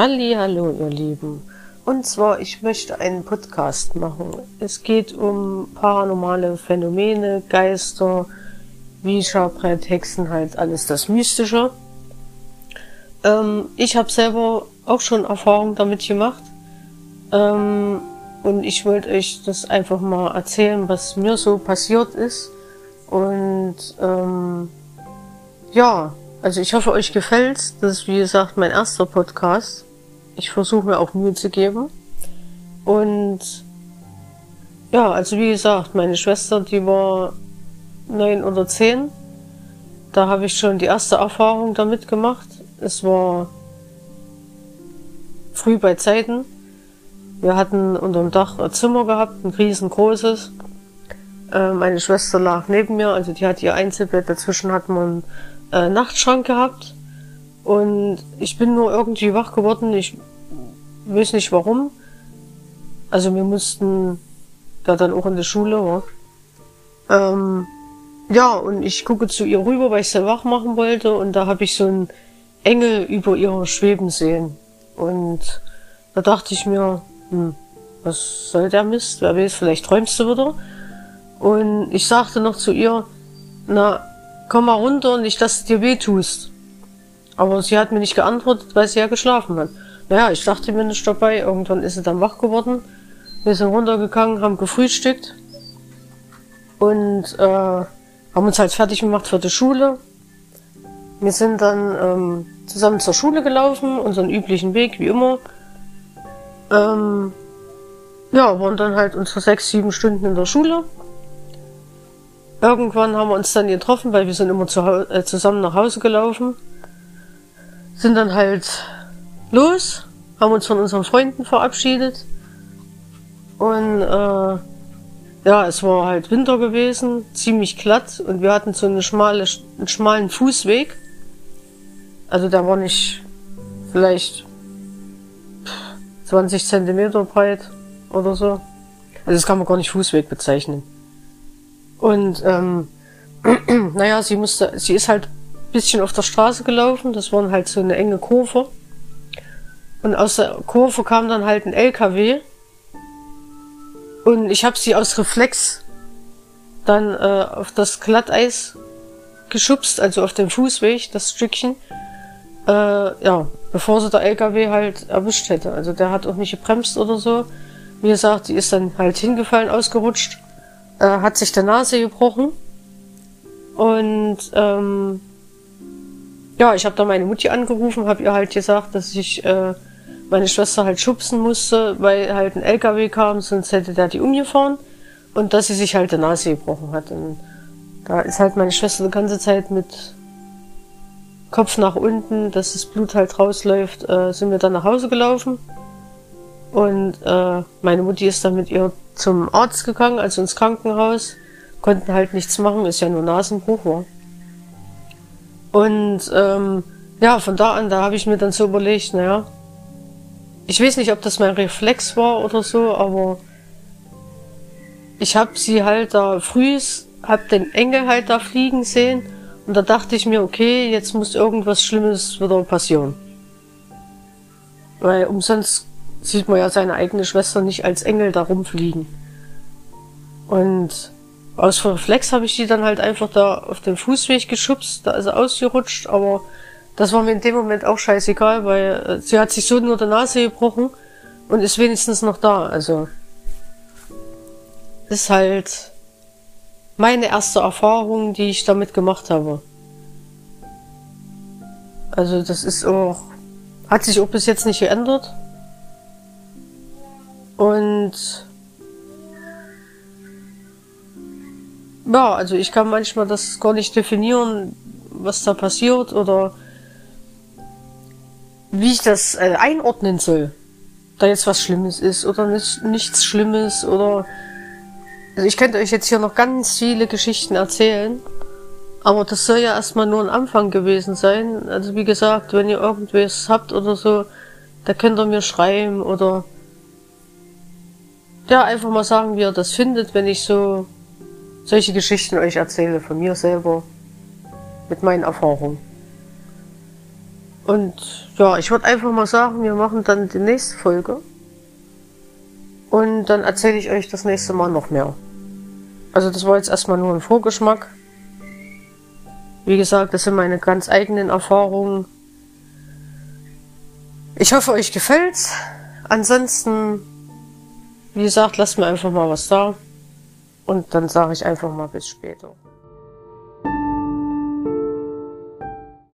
Hallo ihr Lieben. Und zwar, ich möchte einen Podcast machen. Es geht um paranormale Phänomene, Geister, Wiescherbrett, Hexen, halt alles das Mystische. Ähm, ich habe selber auch schon Erfahrung damit gemacht. Ähm, und ich wollte euch das einfach mal erzählen, was mir so passiert ist. Und ähm, ja, also ich hoffe, euch gefällt's. Das ist, wie gesagt, mein erster Podcast. Ich versuche mir auch Mühe zu geben. Und ja, also wie gesagt, meine Schwester, die war neun oder zehn. Da habe ich schon die erste Erfahrung damit gemacht. Es war früh bei Zeiten. Wir hatten unter dem Dach ein Zimmer gehabt, ein riesengroßes. Äh, meine Schwester lag neben mir, also die hat ihr Einzelbett. Dazwischen hat man äh, Nachtschrank gehabt. Und ich bin nur irgendwie wach geworden. Ich weiß nicht warum. Also wir mussten da dann auch in die Schule. Ja, ähm, ja und ich gucke zu ihr rüber, weil ich sie wach machen wollte. Und da habe ich so einen Engel über ihr schweben sehen. Und da dachte ich mir, hm, was soll der Mist? Wer weiß, vielleicht träumst du wieder. Und ich sagte noch zu ihr, na, komm mal runter, nicht, dass du dir weh tust. Aber sie hat mir nicht geantwortet, weil sie ja geschlafen hat. Naja, ich dachte mir nicht dabei. Irgendwann ist sie dann wach geworden. Wir sind runtergegangen, haben gefrühstückt und äh, haben uns halt fertig gemacht für die Schule. Wir sind dann ähm, zusammen zur Schule gelaufen, unseren üblichen Weg, wie immer. Ähm, ja, waren dann halt unsere sechs, sieben Stunden in der Schule. Irgendwann haben wir uns dann getroffen, weil wir sind immer zu, äh, zusammen nach Hause gelaufen. Sind dann halt los, haben uns von unseren Freunden verabschiedet. Und äh, ja, es war halt Winter gewesen, ziemlich glatt und wir hatten so eine schmale, einen schmalen Fußweg. Also der war nicht vielleicht 20 Zentimeter breit oder so. Also das kann man gar nicht Fußweg bezeichnen. Und ähm, naja, sie musste, sie ist halt bisschen auf der Straße gelaufen. Das waren halt so eine enge Kurve. Und aus der Kurve kam dann halt ein LKW. Und ich habe sie aus Reflex dann äh, auf das Glatteis geschubst, also auf den Fußweg, das Stückchen. Äh, ja, bevor sie der LKW halt erwischt hätte. Also der hat auch nicht gebremst oder so. Wie gesagt, die ist dann halt hingefallen, ausgerutscht, äh, hat sich der Nase gebrochen. Und ähm, ja, ich habe da meine Mutti angerufen, habe ihr halt gesagt, dass ich äh, meine Schwester halt schubsen musste, weil halt ein LKW kam, sonst hätte der die umgefahren. Und dass sie sich halt die Nase gebrochen hat. Und da ist halt meine Schwester die ganze Zeit mit Kopf nach unten, dass das Blut halt rausläuft, äh, sind wir dann nach Hause gelaufen. Und äh, meine Mutti ist dann mit ihr zum Arzt gegangen, also ins Krankenhaus. Konnten halt nichts machen, ist ja nur Nasenbruch war. Und ähm, ja, von da an, da habe ich mir dann so überlegt, naja, ich weiß nicht, ob das mein Reflex war oder so, aber ich habe sie halt da früh, hab den Engel halt da fliegen sehen und da dachte ich mir, okay, jetzt muss irgendwas Schlimmes wieder passieren. Weil umsonst sieht man ja seine eigene Schwester nicht als Engel da rumfliegen. Und aus Reflex habe ich die dann halt einfach da auf den Fußweg geschubst, da ist er ausgerutscht, aber das war mir in dem Moment auch scheißegal, weil äh, sie hat sich so nur der Nase gebrochen und ist wenigstens noch da, also ist halt meine erste Erfahrung, die ich damit gemacht habe. Also das ist auch, hat sich auch bis jetzt nicht geändert. Und ja, also ich kann manchmal das gar nicht definieren, was da passiert oder wie ich das äh, einordnen soll. Da jetzt was Schlimmes ist oder nicht, nichts Schlimmes oder also ich könnte euch jetzt hier noch ganz viele Geschichten erzählen, aber das soll ja erstmal nur ein Anfang gewesen sein. Also wie gesagt, wenn ihr irgendwas habt oder so, da könnt ihr mir schreiben oder ja, einfach mal sagen, wie ihr das findet, wenn ich so solche Geschichten euch erzähle von mir selber mit meinen Erfahrungen. Und ja, ich würde einfach mal sagen, wir machen dann die nächste Folge. Und dann erzähle ich euch das nächste Mal noch mehr. Also das war jetzt erstmal nur ein Vorgeschmack. Wie gesagt, das sind meine ganz eigenen Erfahrungen. Ich hoffe, euch gefällt's. Ansonsten, wie gesagt, lasst mir einfach mal was da. Und dann sage ich einfach mal bis später.